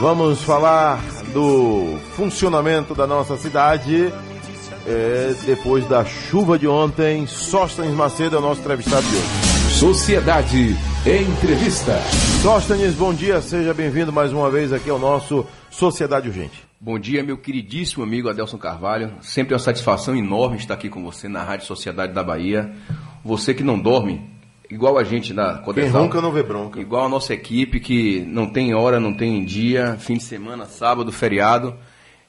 Vamos falar do funcionamento da nossa cidade. É, depois da chuva de ontem, Sóstenes Macedo é o nosso entrevistado de hoje. Sociedade Entrevista. Sóstenes, bom dia, seja bem-vindo mais uma vez aqui ao nosso Sociedade Urgente. Bom dia, meu queridíssimo amigo Adelson Carvalho. Sempre uma satisfação enorme estar aqui com você na Rádio Sociedade da Bahia. Você que não dorme, igual a gente na Codesal. Quem ronca não vê bronca. Igual a nossa equipe que não tem hora, não tem dia, fim de semana, sábado, feriado.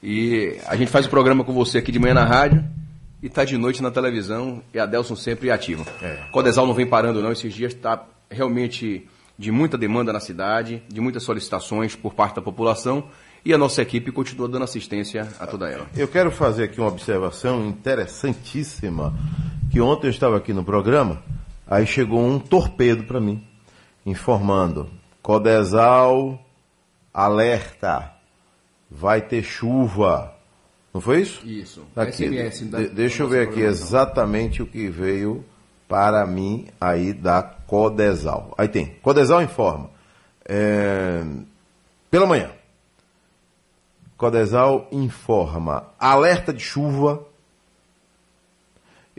E a gente faz o programa com você aqui de manhã na rádio e tá de noite na televisão e a Delson sempre ativo. É. Codesal não vem parando não, esses dias está realmente de muita demanda na cidade, de muitas solicitações por parte da população e a nossa equipe continua dando assistência a toda ela. Eu quero fazer aqui uma observação interessantíssima, que ontem eu estava aqui no programa, aí chegou um torpedo para mim, informando, Codesal alerta, vai ter chuva. Não foi isso? Isso. Aqui. SMS, de, deixa eu ver aqui exatamente o que veio para mim aí da Codesal. Aí tem, Codesal informa. É, pela manhã, Codesal informa alerta de chuva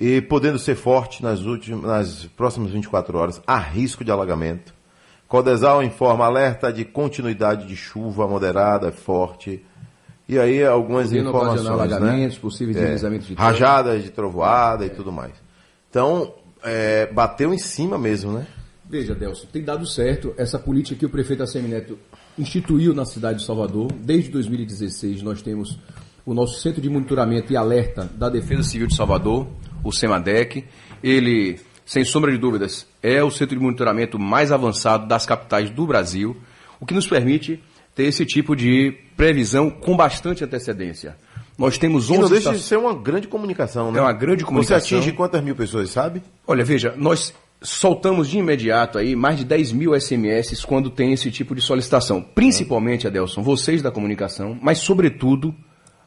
e podendo ser forte nas, últimas, nas próximas 24 horas, há risco de alagamento. Codesal informa alerta de continuidade de chuva moderada, forte. E aí algumas Podendo informações, né? alagamentos, né? possíveis é, deslizamentos de rajadas de trovoada é. e tudo mais. Então, é, bateu em cima mesmo, né? Veja, Delcio, tem dado certo essa política que o prefeito Assemineto instituiu na cidade de Salvador. Desde 2016 nós temos o nosso Centro de Monitoramento e Alerta da Defesa Civil de Salvador, o SEMADEC. Ele, sem sombra de dúvidas, é o centro de monitoramento mais avançado das capitais do Brasil, o que nos permite ter esse tipo de previsão com bastante antecedência. Nós temos 11 e não deixa de ser uma grande comunicação, né? É uma grande comunicação. Você atinge quantas mil pessoas, sabe? Olha, veja, nós soltamos de imediato aí mais de 10 mil SMS quando tem esse tipo de solicitação. Principalmente, Adelson, vocês da comunicação, mas sobretudo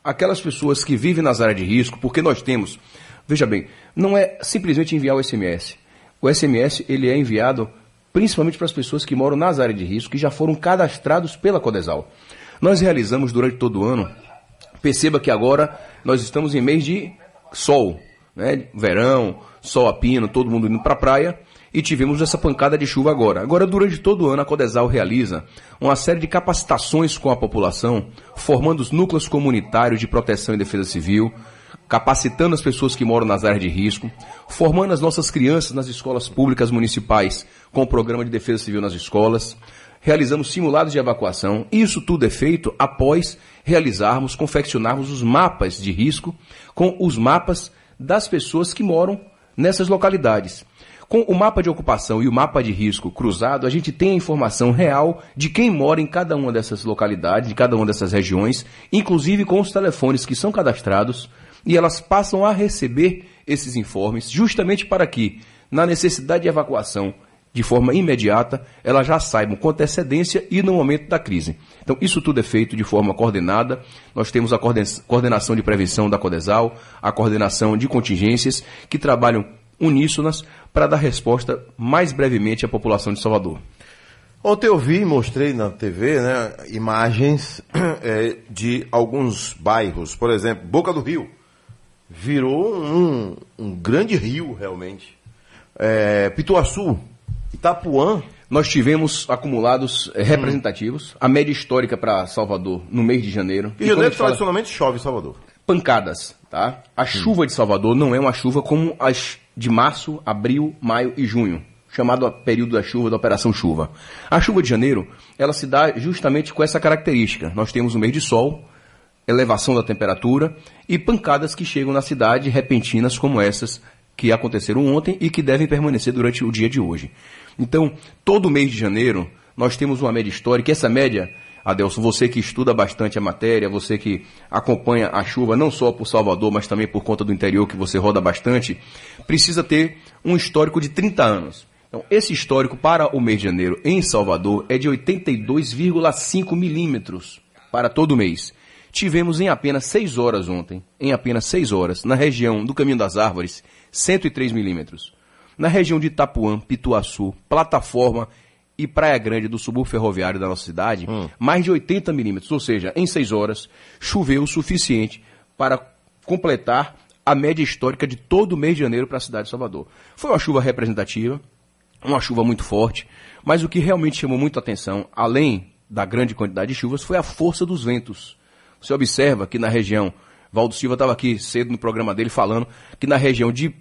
aquelas pessoas que vivem nas áreas de risco, porque nós temos, veja bem, não é simplesmente enviar o SMS. O SMS ele é enviado principalmente para as pessoas que moram nas áreas de risco, que já foram cadastrados pela Codesal. Nós realizamos durante todo o ano, perceba que agora nós estamos em mês de sol, né? verão, sol a pino, todo mundo indo para a praia, e tivemos essa pancada de chuva agora. Agora, durante todo o ano, a Codesal realiza uma série de capacitações com a população, formando os núcleos comunitários de proteção e defesa civil, capacitando as pessoas que moram nas áreas de risco, formando as nossas crianças nas escolas públicas municipais com o programa de defesa civil nas escolas, realizamos simulados de evacuação. Isso tudo é feito após realizarmos, confeccionarmos os mapas de risco com os mapas das pessoas que moram nessas localidades. Com o mapa de ocupação e o mapa de risco cruzado, a gente tem a informação real de quem mora em cada uma dessas localidades, de cada uma dessas regiões, inclusive com os telefones que são cadastrados, e elas passam a receber esses informes justamente para que, na necessidade de evacuação, de forma imediata, elas já saibam com antecedência e no momento da crise. Então, isso tudo é feito de forma coordenada. Nós temos a coordenação de prevenção da Codesal, a coordenação de contingências, que trabalham uníssonas para dar resposta mais brevemente à população de Salvador. Ontem eu vi, mostrei na TV, né, imagens é, de alguns bairros, por exemplo, Boca do Rio, virou um, um grande rio realmente. É, Pituaçu, Itapuã. Nós tivemos acumulados eh, representativos, a média histórica para Salvador no mês de janeiro. E, e janeiro tradicionalmente fala... chove em Salvador. Pancadas, tá? A hum. chuva de Salvador não é uma chuva como as de março, abril, maio e junho, chamado período da chuva, da operação chuva. A chuva de janeiro, ela se dá justamente com essa característica. Nós temos um mês de sol, elevação da temperatura e pancadas que chegam na cidade repentinas como essas que aconteceram ontem e que devem permanecer durante o dia de hoje. Então, todo mês de janeiro, nós temos uma média histórica, e essa média, Adelson, você que estuda bastante a matéria, você que acompanha a chuva não só por Salvador, mas também por conta do interior que você roda bastante, precisa ter um histórico de 30 anos. Então, esse histórico para o mês de janeiro em Salvador é de 82,5 milímetros para todo mês. Tivemos em apenas 6 horas ontem, em apenas 6 horas, na região do Caminho das Árvores, 103 milímetros. Na região de Itapuã, Pituaçu, Plataforma e Praia Grande do subúrbio ferroviário da nossa cidade, mais de 80 milímetros, ou seja, em seis horas, choveu o suficiente para completar a média histórica de todo o mês de janeiro para a cidade de Salvador. Foi uma chuva representativa, uma chuva muito forte, mas o que realmente chamou muito atenção, além da grande quantidade de chuvas, foi a força dos ventos. Você observa que na região, Valdo Silva estava aqui cedo no programa dele falando que na região de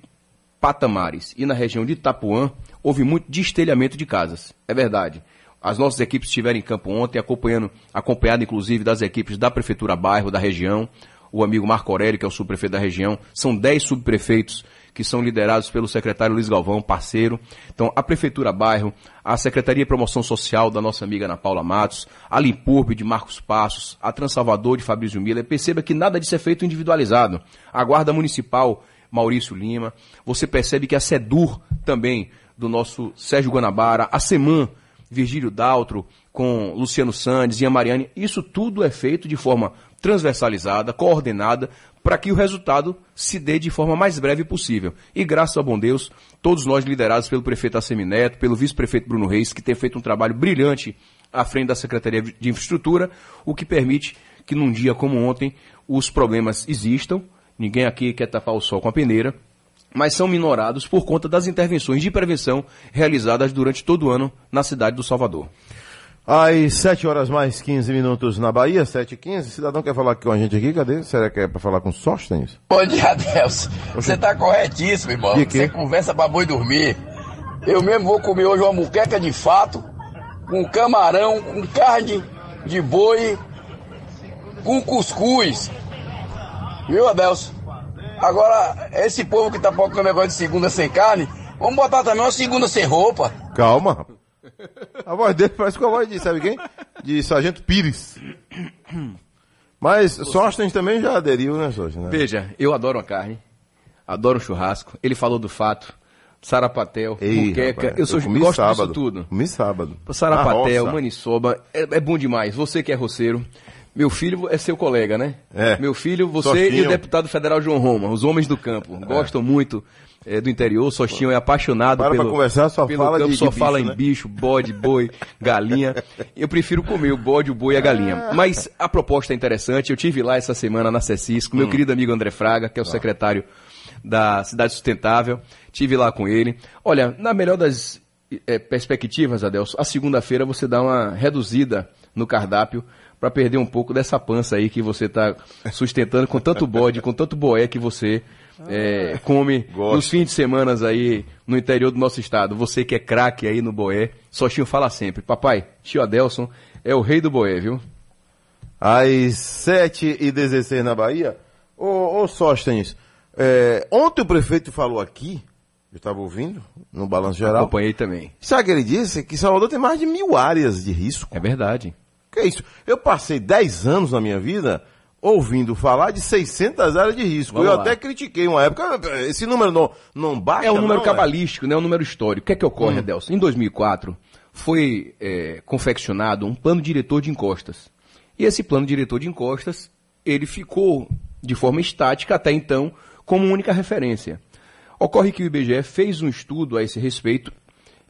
Patamares e na região de Itapuã houve muito destelhamento de casas. É verdade. As nossas equipes estiveram em campo ontem, acompanhando, acompanhado inclusive das equipes da Prefeitura Bairro, da região, o amigo Marco Aurélio, que é o subprefeito da região, são 10 subprefeitos que são liderados pelo secretário Luiz Galvão, parceiro. Então, a Prefeitura Bairro, a Secretaria de Promoção Social da nossa amiga Ana Paula Matos, a Limpurbe de Marcos Passos, a Transalvador de Fabrício Miller. Perceba que nada disso é feito individualizado. A Guarda Municipal, Maurício Lima. Você percebe que a SEDUR também, do nosso Sérgio Guanabara, a SEMAN, Virgílio Daltro, com Luciano Sandes e a Mariane, isso tudo é feito de forma transversalizada, coordenada, para que o resultado se dê de forma mais breve possível. E graças ao bom Deus, todos nós liderados pelo prefeito Assemineto, pelo vice-prefeito Bruno Reis, que tem feito um trabalho brilhante à frente da Secretaria de Infraestrutura, o que permite que num dia como ontem os problemas existam, ninguém aqui quer tapar o sol com a peneira, mas são minorados por conta das intervenções de prevenção realizadas durante todo o ano na cidade do Salvador. Às 7 horas mais 15 minutos na Bahia, 7 e 15 Cidadão quer falar com a gente aqui? Cadê? Será que é para falar com o Sóstenes? Bom dia, Adelson. Você tá corretíssimo, irmão. Você conversa pra boi dormir. Eu mesmo vou comer hoje uma muqueca de fato, com camarão, com carne de boi, com cuscuz. Viu, Adelson? Agora, esse povo que tá com o negócio de segunda sem carne, vamos botar também uma segunda sem roupa. Calma. A voz dele parece com a voz de, sabe quem? De Sargento Pires. Mas Sóstenes também já aderiu, né, Sóstenes? Veja, eu adoro a carne, adoro um churrasco. Ele falou do fato, sarapatel, Ei, muqueca. rapaz, eu sou comi gosto sábado. disso tudo. Comi sábado. Sarapatel, maniçoba, é, é bom demais. Você que é roceiro. Meu filho é seu colega, né? É. Meu filho, você Sostinho. e o deputado federal João Roma, os homens do campo. Gostam muito é, do interior. Sostinho é apaixonado Para pelo, pra conversar, só pelo fala campo, de- só de fala bicho, em né? bicho, bode, boi, galinha. Eu prefiro comer o bode, o boi e a galinha. Mas a proposta é interessante. Eu tive lá essa semana na CECIS com meu querido amigo André Fraga, que é o secretário da Cidade Sustentável. Tive lá com ele. Olha, na melhor das eh, perspectivas, Adelso, a segunda-feira você dá uma reduzida no cardápio para perder um pouco dessa pança aí que você está sustentando com tanto bode, com tanto boé que você eh, come Gosto. nos fins de semana aí no interior do nosso estado. Você que é craque aí no boé, Sostinho fala sempre, papai, tio Adelson é o rei do boé, viu? Às 7 e 16 na Bahia. Ô, ô Sóstenes, é, ontem o prefeito falou aqui, eu estava ouvindo, no Balanço Geral. Acompanhei também. Sabe o que ele disse? Que Salvador tem mais de mil áreas de risco. É verdade. Que é isso? Eu passei 10 anos na minha vida ouvindo falar de 600 áreas de risco. Vamos eu lá. até critiquei uma época, esse número não, não baixa. É um número não, cabalístico, né? um número histórico. O que é que Hum. ocorre, Adelson? Em 2004, foi é, confeccionado um plano diretor de encostas. E esse plano diretor de encostas, ele ficou de forma estática até então como única referência. Ocorre que o IBGE fez um estudo a esse respeito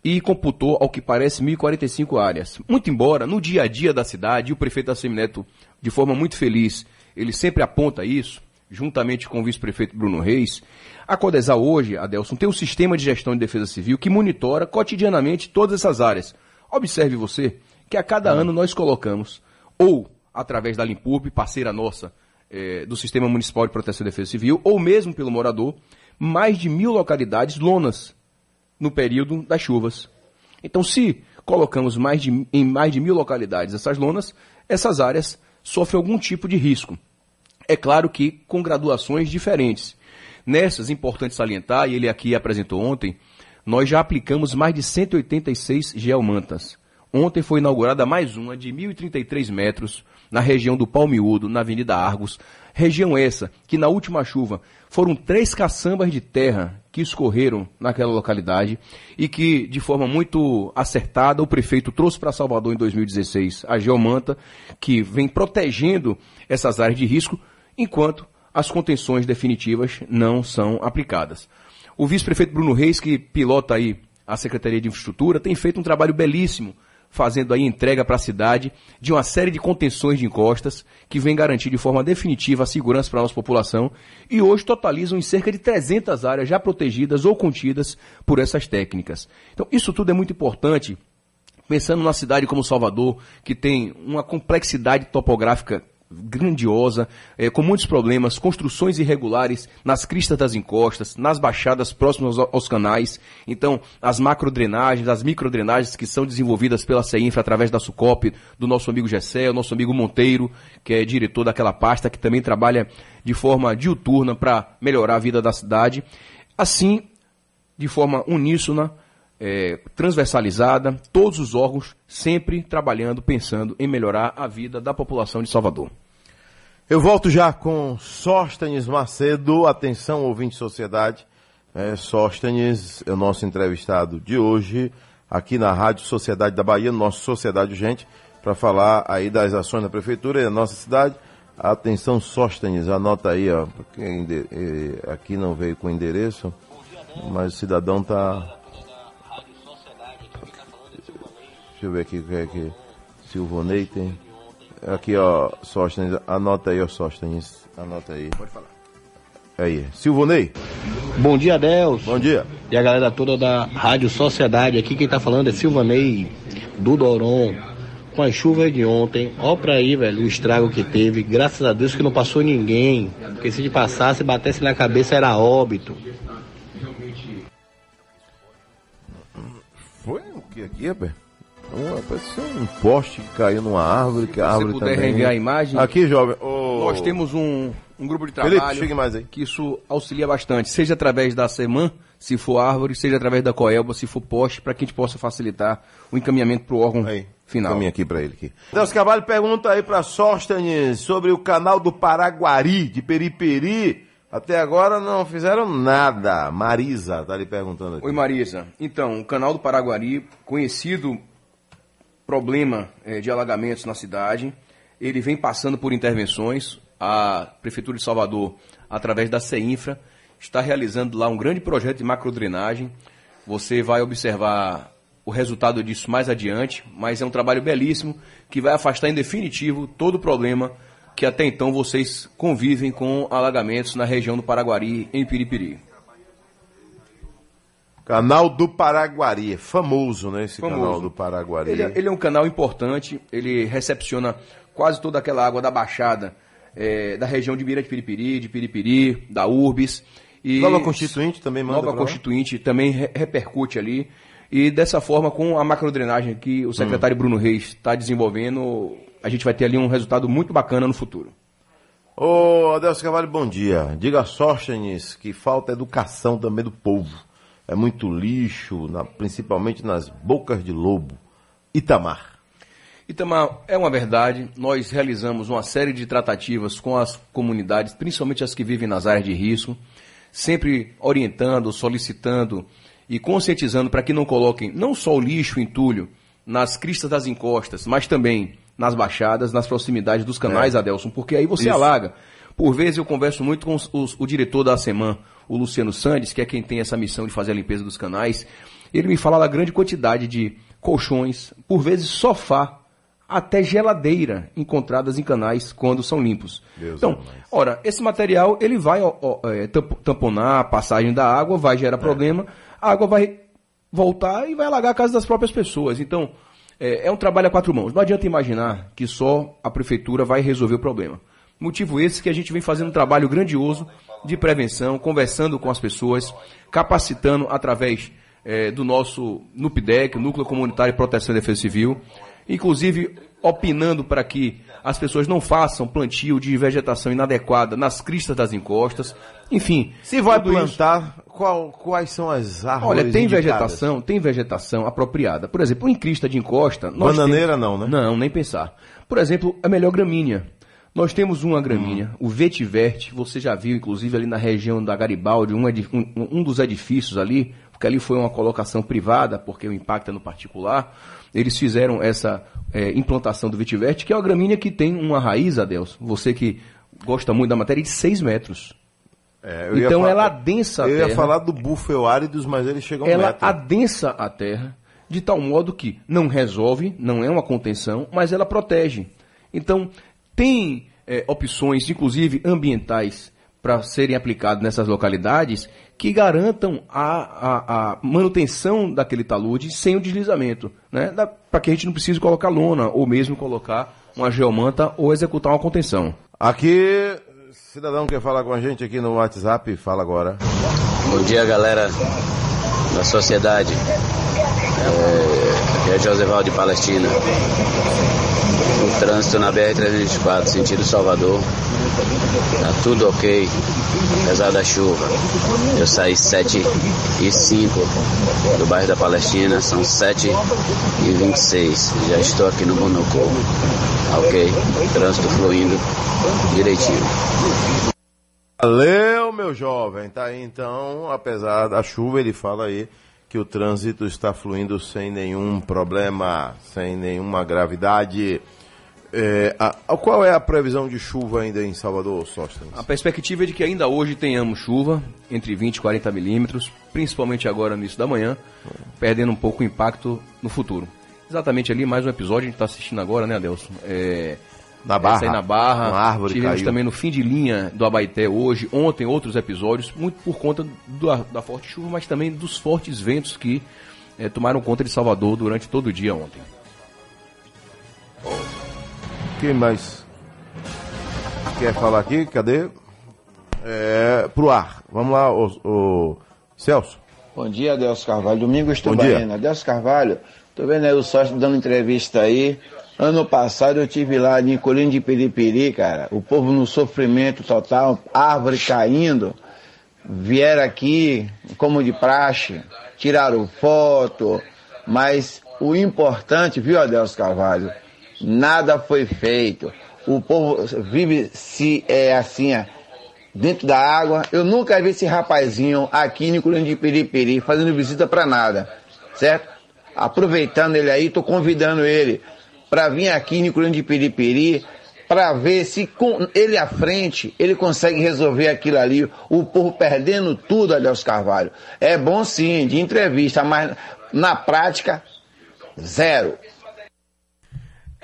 e computou, ao que parece, 1.045 áreas. Muito embora, no dia a dia da cidade, o prefeito Assemineto, de forma muito feliz, ele sempre aponta isso, juntamente com o vice-prefeito Bruno Reis, a Codesal hoje, Adelson, tem um sistema de gestão de defesa civil que monitora cotidianamente todas essas áreas. Observe você que a cada ano nós colocamos, ou através da Limpurb, parceira nossa eh, do Sistema Municipal de Proteção e Defesa Civil, ou mesmo pelo morador, mais de mil localidades lonas no período das chuvas. Então, se colocamos mais de, em mais de mil localidades essas lonas, essas áreas sofrem algum tipo de risco. É claro que com graduações diferentes. Nessas, importante salientar, e ele aqui apresentou ontem, nós já aplicamos mais de 186 geomantas. Ontem foi inaugurada mais uma de 1.033 metros na região do Palmiúdo, na Avenida Argos. Região essa que na última chuva foram três caçambas de terra que escorreram naquela localidade e que, de forma muito acertada, o prefeito trouxe para Salvador em 2016 a geomanta, que vem protegendo essas áreas de risco, enquanto as contenções definitivas não são aplicadas. O vice-prefeito Bruno Reis, que pilota aí a Secretaria de Infraestrutura tem feito um trabalho belíssimo, fazendo aí entrega para a cidade de uma série de contenções de encostas que vem garantir de forma definitiva a segurança para a nossa população e hoje totalizam em cerca de 300 áreas já protegidas ou contidas por essas técnicas. Então, isso tudo é muito importante pensando numa cidade como Salvador, que tem uma complexidade topográfica grandiosa, é, com muitos problemas, construções irregulares nas cristas das encostas, nas baixadas próximas aos, aos canais. Então, as macrodrenagens, as microdrenagens que são desenvolvidas pela CEINFRA através da SUCOP, do nosso amigo Gessé, o nosso amigo Monteiro, que é diretor daquela pasta, que também trabalha de forma diuturna para melhorar a vida da cidade. Assim, de forma uníssona, é, transversalizada, todos os órgãos sempre trabalhando, pensando em melhorar a vida da população de Salvador. Eu volto já com Sóstenes Macedo. Atenção, ouvinte sociedade. É, Sóstenes é o nosso entrevistado de hoje, aqui na Rádio Sociedade da Bahia, nossa Sociedade Gente, para falar aí das ações da Prefeitura e da nossa cidade. Atenção, Sóstenes, anota aí, ó, porque é, aqui não veio com endereço, mas o cidadão está Deixa eu ver aqui o que é que Silvonei tem. Aqui, ó, Sóstenes, anota aí, ó, Sóstenes, anota aí. Pode falar. Aí, Silvonei. Bom dia, Deus. Bom dia. E a galera toda da Rádio Sociedade. Aqui quem tá falando é Silvanei, do Doron. Com as chuvas de ontem, ó pra aí, velho, o estrago que teve. Graças a Deus que não passou ninguém. Porque se de passasse, batesse na cabeça, era óbito. Foi o que aqui, rapaz? Uma, parecia um poste que caiu numa árvore, que a Se árvore puder também... reenviar a imagem. Aqui, jovem. ô, Nós temos um, um grupo de Felipe, trabalho chegue mais aí. que isso auxilia bastante, seja através da SEMAN, se for árvore, seja através da Coelba, se for poste, para que a gente possa facilitar o encaminhamento para o órgão Aí, final. Caminha aqui para ele aqui. Deus Cavalho pergunta aí para Sóstenes sobre o canal do Paraguari, de Periperi. Até agora não fizeram nada. Marisa tá lhe perguntando aqui. Oi Marisa, então, o canal do Paraguari, conhecido problema eh, de alagamentos na cidade, ele vem passando por intervenções. A Prefeitura de Salvador, através da CEINFRA, está realizando lá um grande projeto de macrodrenagem. Você vai observar o resultado disso mais adiante, mas é um trabalho belíssimo que vai afastar em definitivo todo o problema que até então vocês convivem com alagamentos na região do Paraguari, em Piripiri. Canal do Paraguari. É famoso, né? Esse Famoso. canal do Paraguari. Ele, é- ele é um canal importante, ele recepciona quase toda aquela água da Baixada, eh, da região de Mira de Piripiri, de Piripiri, da Urbis. E Nova Constituinte também manda Nova pra lá? Constituinte também re- repercute ali. E dessa forma, com a macrodrenagem que o secretário Bruno Reis está desenvolvendo, a gente vai ter ali um resultado muito bacana no futuro. Ô, Adelso Cavalho, bom dia. Diga a Sóstenes que falta educação também do povo. É muito lixo, na- principalmente nas bocas de lobo. Itamar. Itamar, é uma verdade, nós realizamos uma série de tratativas com as comunidades, principalmente as que vivem nas áreas de risco, sempre orientando, solicitando e conscientizando para que não coloquem não só o lixo, o entulho, nas cristas das encostas, mas também nas baixadas, nas proximidades dos canais, Adelson, porque aí você Isso. alaga. Por vezes eu converso muito com os- os- o diretor da SEMAN, o Luciano Sandes, que é quem tem essa missão de fazer a limpeza dos canais. Ele me fala da grande quantidade de colchões, por vezes sofá, até geladeira encontradas em canais quando são limpos. Deus então, é mais. ora, esse material ele vai ó, ó, é, tamp- tamponar a passagem da água, vai É. gerar problema, a água vai voltar e vai alagar a casa das próprias pessoas. Então, é, é um trabalho a quatro mãos. Não adianta imaginar que só a prefeitura vai resolver o problema. Motivo esse que a gente vem fazendo um trabalho grandioso de prevenção, conversando com as pessoas, capacitando através é, do nosso NUPDEC, Núcleo Comunitário de Proteção e Defesa Civil, inclusive opinando para que as pessoas não façam plantio de vegetação inadequada nas cristas das encostas, enfim. Se vai tudo isso- plantar, qual- quais são as árvores Olha, tem indicadas? vegetação, tem vegetação apropriada. Por exemplo, em crista de encosta. Bananeira temos- não, né? Não, nem pensar. Por exemplo, a melhor gramínea. Nós temos uma gramínea, Hum. o vetiverte, você já viu, inclusive, ali na região da Garibaldi, um, um- um dos edifícios ali, porque ali foi uma colocação privada, porque o impacto é no particular. Eles fizeram essa eh, implantação do vetiverte, que é uma gramínea que tem uma raiz, Adelson, você que gosta muito da matéria, de 6 metros. É, eu então ela adensa a Eu terra. ia falar do búfalo áridos, mas ele chega a um ela metro. adensa a terra de tal modo que não resolve, não é uma contenção, mas ela protege. Então, tem eh, opções, inclusive ambientais, para serem aplicadas nessas localidades que garantam a, a- a manutenção daquele talude sem o deslizamento, né? para que a gente não precise colocar lona ou mesmo colocar uma geomanta ou executar uma contenção. Aqui, cidadão quer falar com a gente aqui no WhatsApp, fala agora. Bom dia, galera da sociedade. É, aqui é Joseval de Palestina. O trânsito na BR-324, sentido Salvador. Tá tudo ok, apesar da chuva. Eu saí 7 e 5 do bairro da Palestina, são 7 e 26. Já estou aqui no Bonocô. Tá ok? Trânsito fluindo direitinho. Valeu, meu jovem. Tá aí então, apesar da chuva, ele fala aí que o trânsito está fluindo sem nenhum problema, sem nenhuma gravidade. É, a- a- qual é a previsão de chuva ainda em Salvador, Sóstenes? A perspectiva é de que ainda hoje tenhamos chuva, entre 20 e 40 milímetros, principalmente agora no início da manhã, perdendo um pouco o impacto no futuro. Exatamente ali, mais um episódio, a gente está assistindo agora, né, Adelson? É, Na Barra. Na Barra. Uma árvore Tivemos caiu. também no fim de linha do Abaité hoje, ontem outros episódios, muito por conta do- da forte chuva, mas também dos fortes ventos que eh, tomaram conta de Salvador durante todo o dia ontem. Quem mais quer falar aqui? Cadê? É, pro ar. Vamos lá, o, o Celso. Bom dia, Adelso Carvalho. Domingos Bom dia. Tubaína. Adelso Carvalho, tô vendo aí o sócio dando entrevista aí. Ano passado eu tive lá em Colinho de Piripiri, cara. O povo no sofrimento total, árvore caindo. Vieram aqui, como de praxe, tiraram foto. Mas o importante, viu, Adelso Carvalho? Nada foi feito. O povo vive se é assim, dentro da água. Eu nunca vi esse rapazinho aqui em Colinho de Piripiri fazendo visita pra nada, certo? Aproveitando ele aí, tô convidando ele para vir aqui em Colinho de Piripiri para ver se com ele à frente ele consegue resolver aquilo ali. O povo perdendo tudo, Adelso Carvalho. É bom sim, de entrevista, mas na prática, zero.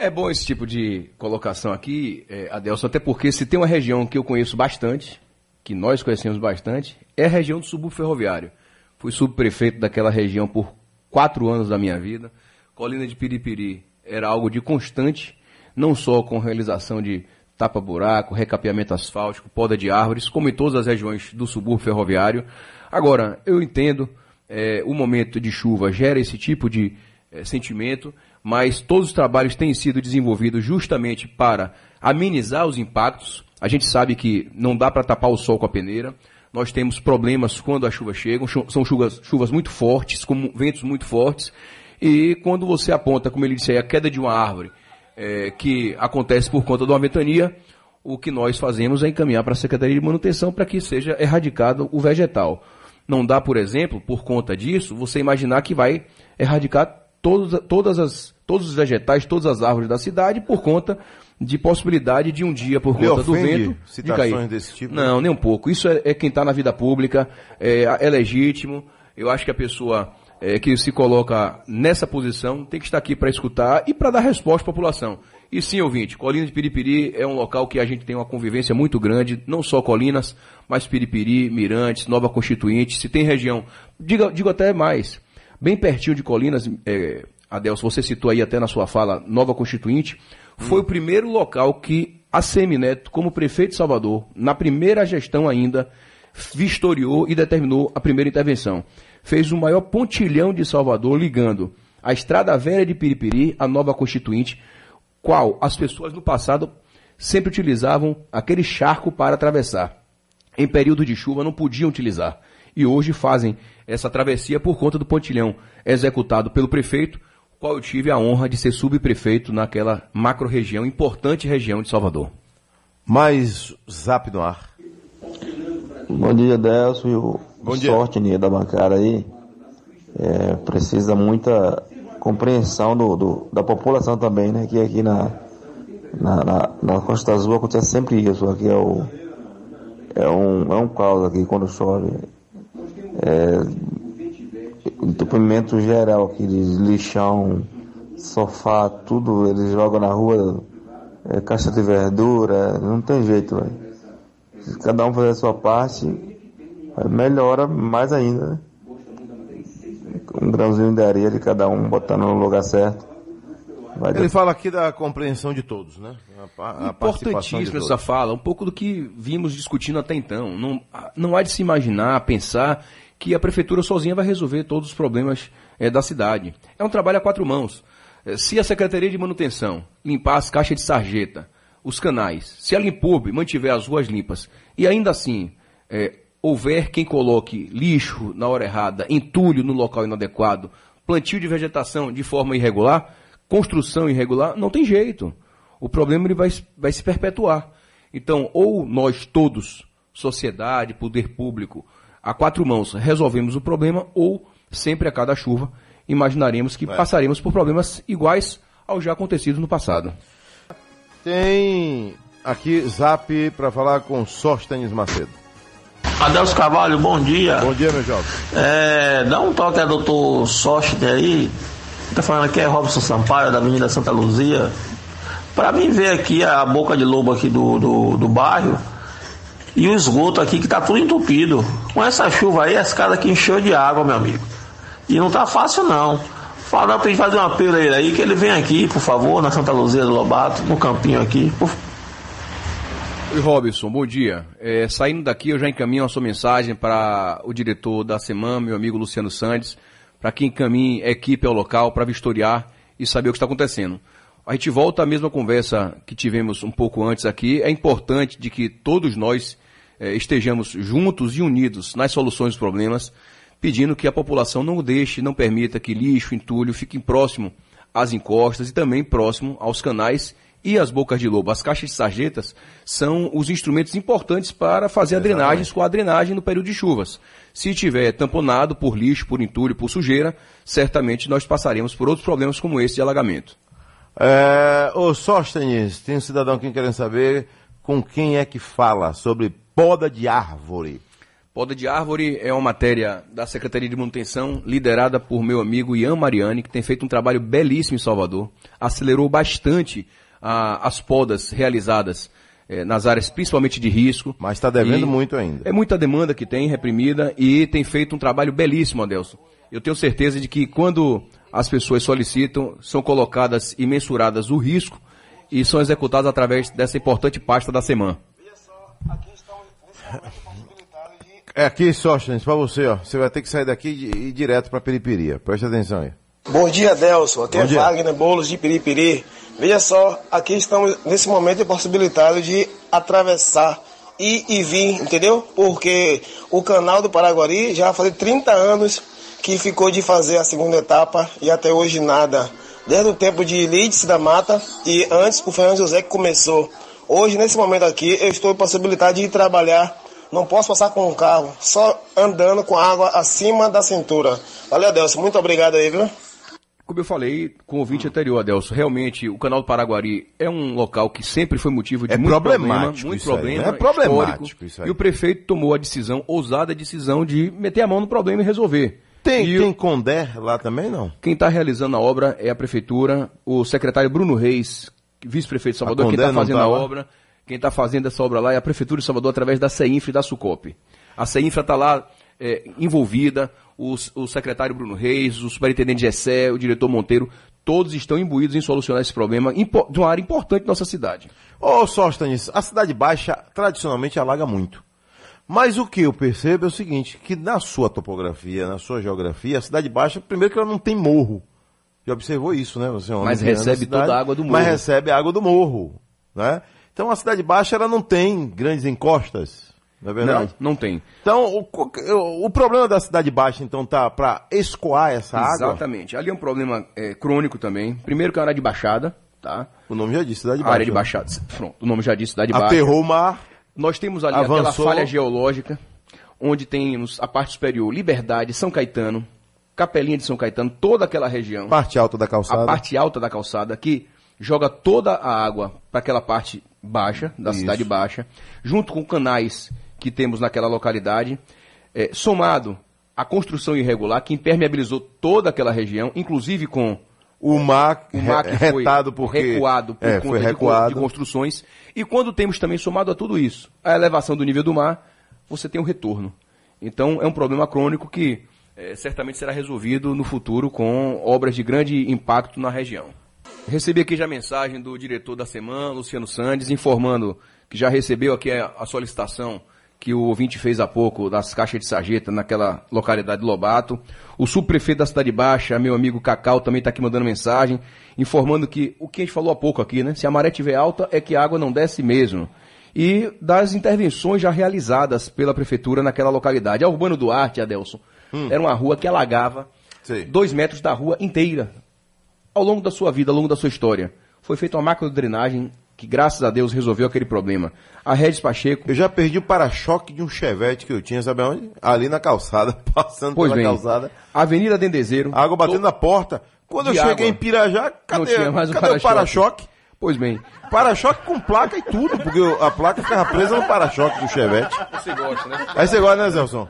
É bom esse tipo de colocação aqui, eh, Adelson, até porque se tem uma região que eu conheço bastante, que nós conhecemos bastante, é a região do subúrbio ferroviário. Fui subprefeito daquela região por quatro anos da minha vida. Colina de Piripiri era algo de constante, não só com realização de tapa-buraco, recapeamento asfáltico, poda de árvores, como em todas as regiões do subúrbio ferroviário. Agora, eu entendo, eh, o momento de chuva gera esse tipo de eh, sentimento, mas todos os trabalhos têm sido desenvolvidos justamente para amenizar os impactos. A gente sabe que não dá para tapar o sol com a peneira. Nós temos problemas quando as chuvas chegam, são chuvas, chuvas muito fortes, com ventos muito fortes. E quando você aponta, como ele disse aí, a queda de uma árvore, eh, que acontece por conta de uma ventania, o que nós fazemos é encaminhar para a Secretaria de Manutenção para que seja erradicado o vegetal. Não dá, por exemplo, por conta disso, você imaginar que vai erradicar todos, todas as, todos os vegetais, todas as árvores da cidade por conta de possibilidade de um dia, por conta do vento, de cair. desse tipo? Não, nem um pouco. Isso é, é quem está na vida pública, é, é legítimo. Eu acho que a pessoa é, que se coloca nessa posição tem que estar aqui para escutar e para dar resposta à população. E sim, ouvinte, Colina de Piripiri é um local que a gente tem uma convivência muito grande, não só Colinas, mas Piripiri, Mirantes, Nova Constituinte, se tem região, diga, digo até mais, bem pertinho de Colinas, é, Adelso, você citou aí até na sua fala Nova Constituinte, foi o primeiro local que a Semineto, como prefeito de Salvador, na primeira gestão ainda, vistoriou e determinou a primeira intervenção. Fez o maior pontilhão de Salvador ligando a Estrada Velha de Piripiri à Nova Constituinte, qual as pessoas no passado sempre utilizavam aquele charco para atravessar. Em período de chuva não podiam utilizar. E hoje fazem essa travessia por conta do pontilhão executado pelo prefeito, qual eu tive a honra de ser subprefeito naquela macro-região, importante região de Salvador. Mais zap no ar. Bom dia, Delcio e o Bom dia. sorte Nia, da bancada aí. É, precisa muita compreensão do, do- da população também, né? Que aqui na, na, na, na Costa Azul acontece sempre isso. Aqui é o, é um, é um caos aqui quando chove. É, entupimento geral aqui de lixão, sofá, tudo, eles jogam na rua, é, caixa de verdura, não tem jeito, velho. Se cada um fazer a sua parte, melhora mais ainda, né? Um grãozinho de areia de cada um botando no lugar certo. Vai Ele fala aqui da compreensão de todos, né? A, a- de Importantíssima todos. essa fala, um pouco do que vimos discutindo até então. Não, não há de se imaginar, pensar que a prefeitura sozinha vai resolver todos os problemas eh, da cidade. É um trabalho a quatro mãos. Eh, se a Secretaria de Manutenção limpar as caixas de sarjeta, os canais, se a Limpurb mantiver as ruas limpas e ainda assim eh, houver quem coloque lixo na hora errada, entulho no local inadequado, plantio de vegetação de forma irregular, construção irregular, não tem jeito. O problema ele vai, vai se perpetuar. Então, ou nós todos, sociedade, poder público, a quatro mãos, resolvemos o problema, ou sempre a cada chuva imaginaremos que passaremos por problemas iguais ao já acontecido no passado. Tem aqui zap para falar com Sóstenes Macedo. Adelso Carvalho, bom dia. Bom dia, meu jovem. É, dá um toque a doutor Sóstenes aí. Tá falando aqui é Robson Sampaio, da Avenida Santa Luzia. Pra mim ver aqui a boca de lobo aqui do, do, do bairro e o esgoto aqui que tá tudo entupido. Com essa chuva aí, as casas aqui encheu de água, meu amigo. E não tá fácil não. Fala pra gente fazer um apelo a ele aí, que ele vem aqui, por favor, na Santa Luzia do Lobato, no campinho aqui. Oi, Robson, bom dia. É, saindo daqui, eu já encaminho a sua mensagem para o diretor da semana, meu amigo Luciano Sandes, para que encaminhe equipe ao local para vistoriar e saber o que está acontecendo. A gente volta à mesma conversa que tivemos um pouco antes aqui. É importante de que todos nós eh, estejamos juntos e unidos nas soluções dos problemas, pedindo que a população não deixe, não permita que lixo, entulho fiquem próximo às encostas e também próximo aos canais e às bocas de lobo. As caixas de sarjetas são os instrumentos importantes para fazer a drenagem, com a drenagem no período de chuvas. Se tiver tamponado por lixo, por entulho, por sujeira, certamente nós passaremos por outros problemas como esse de alagamento. É, ô Sóstenes, tem um cidadão aqui querendo saber com quem é que fala sobre poda de árvore. Poda de árvore é uma matéria da Secretaria de Manutenção, liderada por meu amigo Ian Mariani, que tem feito um trabalho belíssimo em Salvador. Acelerou bastante ah, as podas realizadas eh, nas áreas principalmente de risco. Mas está devendo muito ainda. É muita demanda que tem reprimida e tem feito um trabalho belíssimo, Adelson. Eu tenho certeza de que quando as pessoas solicitam, são colocadas e mensuradas o risco e são executadas através dessa importante pasta da semana. É aqui, Sóstenes, para você, ó. Você vai ter que sair daqui e ir direto para Periperia. Presta atenção aí. Bom dia, Delson. Aqui Bom é dia. Wagner Boulos de Piripiri. Veja só, aqui estamos nesse momento impossibilitados de atravessar ir e vir, entendeu? Porque o canal do Paraguari já faz 30 anos que ficou de fazer a segunda etapa e até hoje nada. Desde o tempo de Lídice da Mata e antes o Fernando José que começou. Hoje, nesse momento aqui, eu estou impossibilitado de ir trabalhar. Não posso passar com o carro, só andando com água acima da cintura. Valeu, Delson. Muito obrigado aí, viu? Como eu falei com o ouvinte anterior, Adelso, realmente o canal do Paraguari é um local que sempre foi motivo de É muito problema, problemático muito isso aí, problema, é problemático histórico, isso aí. E o prefeito tomou a decisão, ousada decisão de meter a mão no problema e resolver. Tem, E tem Condé lá também, não? Quem está realizando a obra é a prefeitura, o secretário Bruno Reis, vice-prefeito de Salvador, A quem está fazendo tá a obra, quem está fazendo essa obra lá é a prefeitura de Salvador através da CEINFRA e da SUCOP. A CEINFRA está lá é, envolvida, o, o secretário Bruno Reis, o superintendente Gessé, o diretor Monteiro, todos estão imbuídos em solucionar esse problema de uma área importante da nossa cidade. Ô, Sóstenes, a Cidade Baixa tradicionalmente alaga muito. Mas o que eu percebo é o seguinte, que na sua topografia, na sua geografia, a Cidade Baixa, primeiro que ela não tem morro. Já observou isso, né? Você é Mas recebe cidade, toda a água do Mas morro. recebe a água do morro, né? Então a Cidade Baixa, ela não tem grandes encostas, não é verdade? Não, não tem. Então, o, o- problema da Cidade Baixa, então, tá para escoar essa água? Exatamente. Ali é um problema é, crônico também. Primeiro que é uma área de baixada, tá? O nome já disse, Cidade A Baixa. área de baixada. Pronto, o nome já disse, cidade baixa. Aterrou o mar, Nós temos ali Avançou. aquela falha geológica, onde temos a parte superior, Liberdade, São Caetano, Capelinha de São Caetano, toda aquela região, parte alta da calçada. a parte alta da calçada, que joga toda a água para aquela parte baixa, da Isso. cidade baixa, junto com canais que temos naquela localidade, é, somado à construção irregular que impermeabilizou toda aquela região, inclusive com O mar, o mar que foi porque... recuado por é, conta foi de recuado. De, construções. E quando temos também somado a tudo isso, a elevação do nível do mar, você tem um retorno. Então é um problema crônico que eh, certamente será resolvido no futuro com obras de grande impacto na região. Recebi aqui já a mensagem do diretor da semana, Luciano Sandes, informando que já recebeu aqui a, a solicitação que o ouvinte fez há pouco das caixas de sarjeta naquela localidade de Lobato. O subprefeito da Cidade Baixa, meu amigo Cacau, também está aqui mandando mensagem, informando que o que a gente falou há pouco aqui, né? Se a maré estiver alta, é que a água não desce mesmo. E das intervenções já realizadas pela prefeitura naquela localidade. A Urbano Duarte, Adelson, era uma rua que alagava Sei. dois metros da rua inteira ao longo da sua vida, ao longo da sua história. Foi feita uma macro drenagem que, graças a Deus, resolveu aquele problema. A Regis Pacheco, Eu já perdi o para-choque de um chevette que eu tinha, sabe aonde? Ali na calçada, passando pois pela bem, calçada. Avenida Dendezeiro. A água batendo na porta. Quando eu cheguei água. em Pirajá, cadê, Não tinha mais o cadê o para-choque. para-choque? Pois bem, Para-choque com placa e tudo, porque eu- a placa ficava presa no para-choque do chevette. você gosta, né? Aí você gosta, né, Zelson?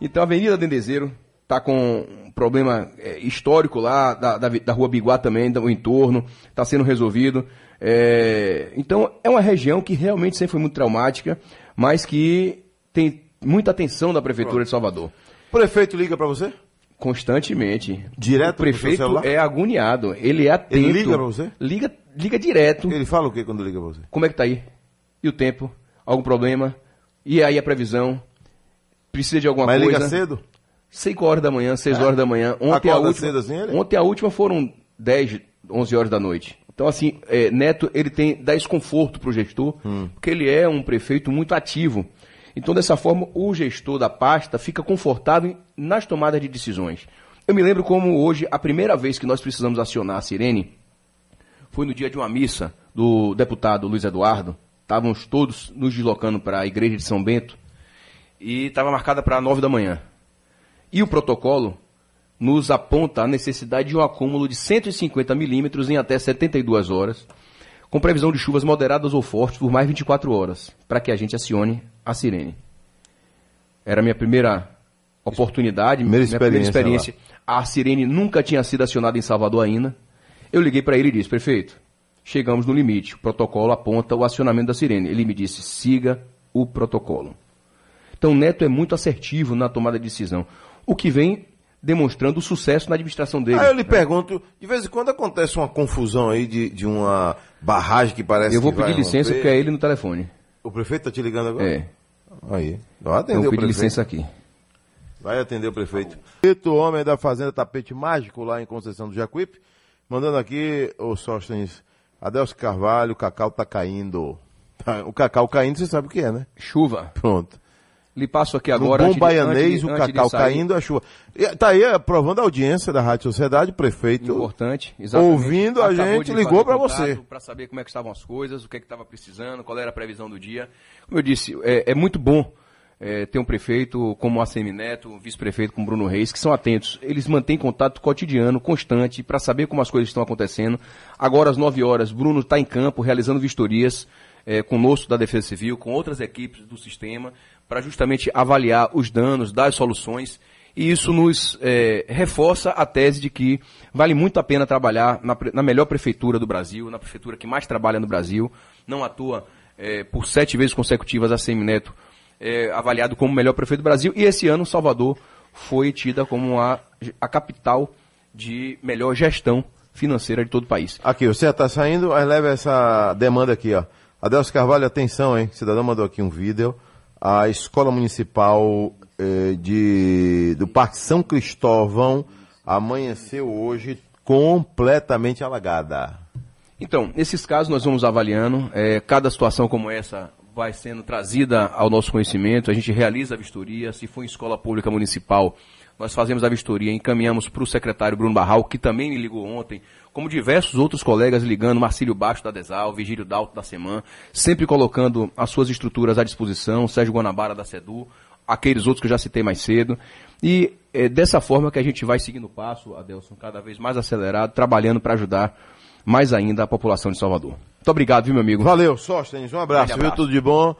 Então, a Avenida Dendezeiro está com um problema é, histórico lá, da, da, da Rua Biguá também, do entorno, está sendo resolvido. É, então, é uma região que realmente sempre foi muito traumática, mas que tem muita atenção da Prefeitura de Salvador. O prefeito liga pra você? Constantemente. Direto o prefeito é agoniado, ele é atento. Ele liga pra você? Liga, liga direto. Ele fala o que quando liga pra você? Como é que tá aí? E o tempo? Algum problema? E aí a previsão? Precisa de alguma Mas coisa? liga cedo? 5 horas da manhã, 6 horas da manhã. Ontem a, última, cedo assim, ele? ontem a última foram 10, 11 horas da noite. Então, assim, é, Neto, ele tem, dá esse conforto pro gestor, Hum. porque ele é um prefeito muito ativo. Então, dessa forma, o gestor da pasta fica confortável nas tomadas de decisões. Eu me lembro como hoje, a primeira vez que nós precisamos acionar a Sirene, foi no dia de uma missa do deputado Luiz Eduardo. Estávamos todos nos deslocando para a igreja de São Bento e estava marcada para nove da manhã. E o protocolo nos aponta a necessidade de um acúmulo de 150 milímetros em até 72 horas, com previsão de chuvas moderadas ou fortes por mais 24 horas, para que a gente acione a sirene. Era a minha primeira oportunidade, Primeira minha primeira experiência experiência. A sirene nunca tinha sido acionada em Salvador ainda. Eu liguei para ele e disse, prefeito, chegamos no limite, o protocolo aponta o acionamento da sirene. Ele me disse, siga o protocolo. Então, Neto é muito assertivo na tomada de decisão, o que vem demonstrando o sucesso na administração dele. Aí eu lhe pergunto, de vez em quando acontece uma confusão aí de, de uma barragem que parece Eu vou pedir licença romper. porque é ele no telefone. O prefeito tá te ligando agora? É, Aí. Vai eu atender vou o pedir licença aqui. Vai atender o prefeito. O homem da Fazenda Tapete Mágico lá em Conceição do Jacuípe. Mandando aqui o Sóstenes Adelso Carvalho, o cacau tá caindo. O cacau caindo, você sabe o que é, né? Chuva. Pronto. Lhe passo aqui No agora. bom antes de- baianês, antes de- o cacau caindo, a chuva. E Tá aí aprovando a audiência da Rádio Sociedade, prefeito. Importante. exatamente. Ouvindo a Acabou gente, ligou contato você. Para saber como é que estavam as coisas, o que é que estava precisando, qual era a previsão do dia. Como eu disse, é, é muito bom é, ter um prefeito como o ACM Neto, um vice-prefeito como Bruno Reis, que são atentos. Eles mantêm contato cotidiano, constante, para saber como as coisas estão acontecendo. Agora, às 9 horas, Bruno está em campo, realizando vistorias é, conosco da Defesa Civil, com outras equipes do sistema, para justamente avaliar os danos, dar as soluções. E isso nos é, reforça a tese de que vale muito a pena trabalhar na, na melhor prefeitura do Brasil, na prefeitura que mais trabalha no Brasil. Não à toa, é, por sete vezes consecutivas, a Semineto é avaliado como melhor prefeito do Brasil. E esse ano, Salvador foi tida como a, a capital de melhor gestão financeira de todo o país. Aqui, você tá saindo, aí leva essa demanda aqui, ó. Adelso Carvalho, atenção, hein? O cidadão mandou aqui um vídeo. A Escola Municipal eh, de, do Parque São Cristóvão amanheceu hoje completamente alagada. Então, nesses casos nós vamos avaliando, é, cada situação como essa vai sendo trazida ao nosso conhecimento, a gente realiza a vistoria, se for em escola pública municipal, nós fazemos a vistoria, encaminhamos para o secretário Bruno Barral, que também me ligou ontem, como diversos outros colegas ligando, Marcílio Baixo da Desal, Vigílio Dalto da Seman, sempre colocando as suas estruturas à disposição, Sérgio Guanabara da SEDU, aqueles outros que eu já citei mais cedo. E é dessa forma que a gente vai seguindo o passo, Adelson, cada vez mais acelerado, trabalhando para ajudar mais ainda a população de Salvador. Muito obrigado, viu, meu amigo? Valeu, Sóstenes, um abraço, viu? abraço. Tudo de bom.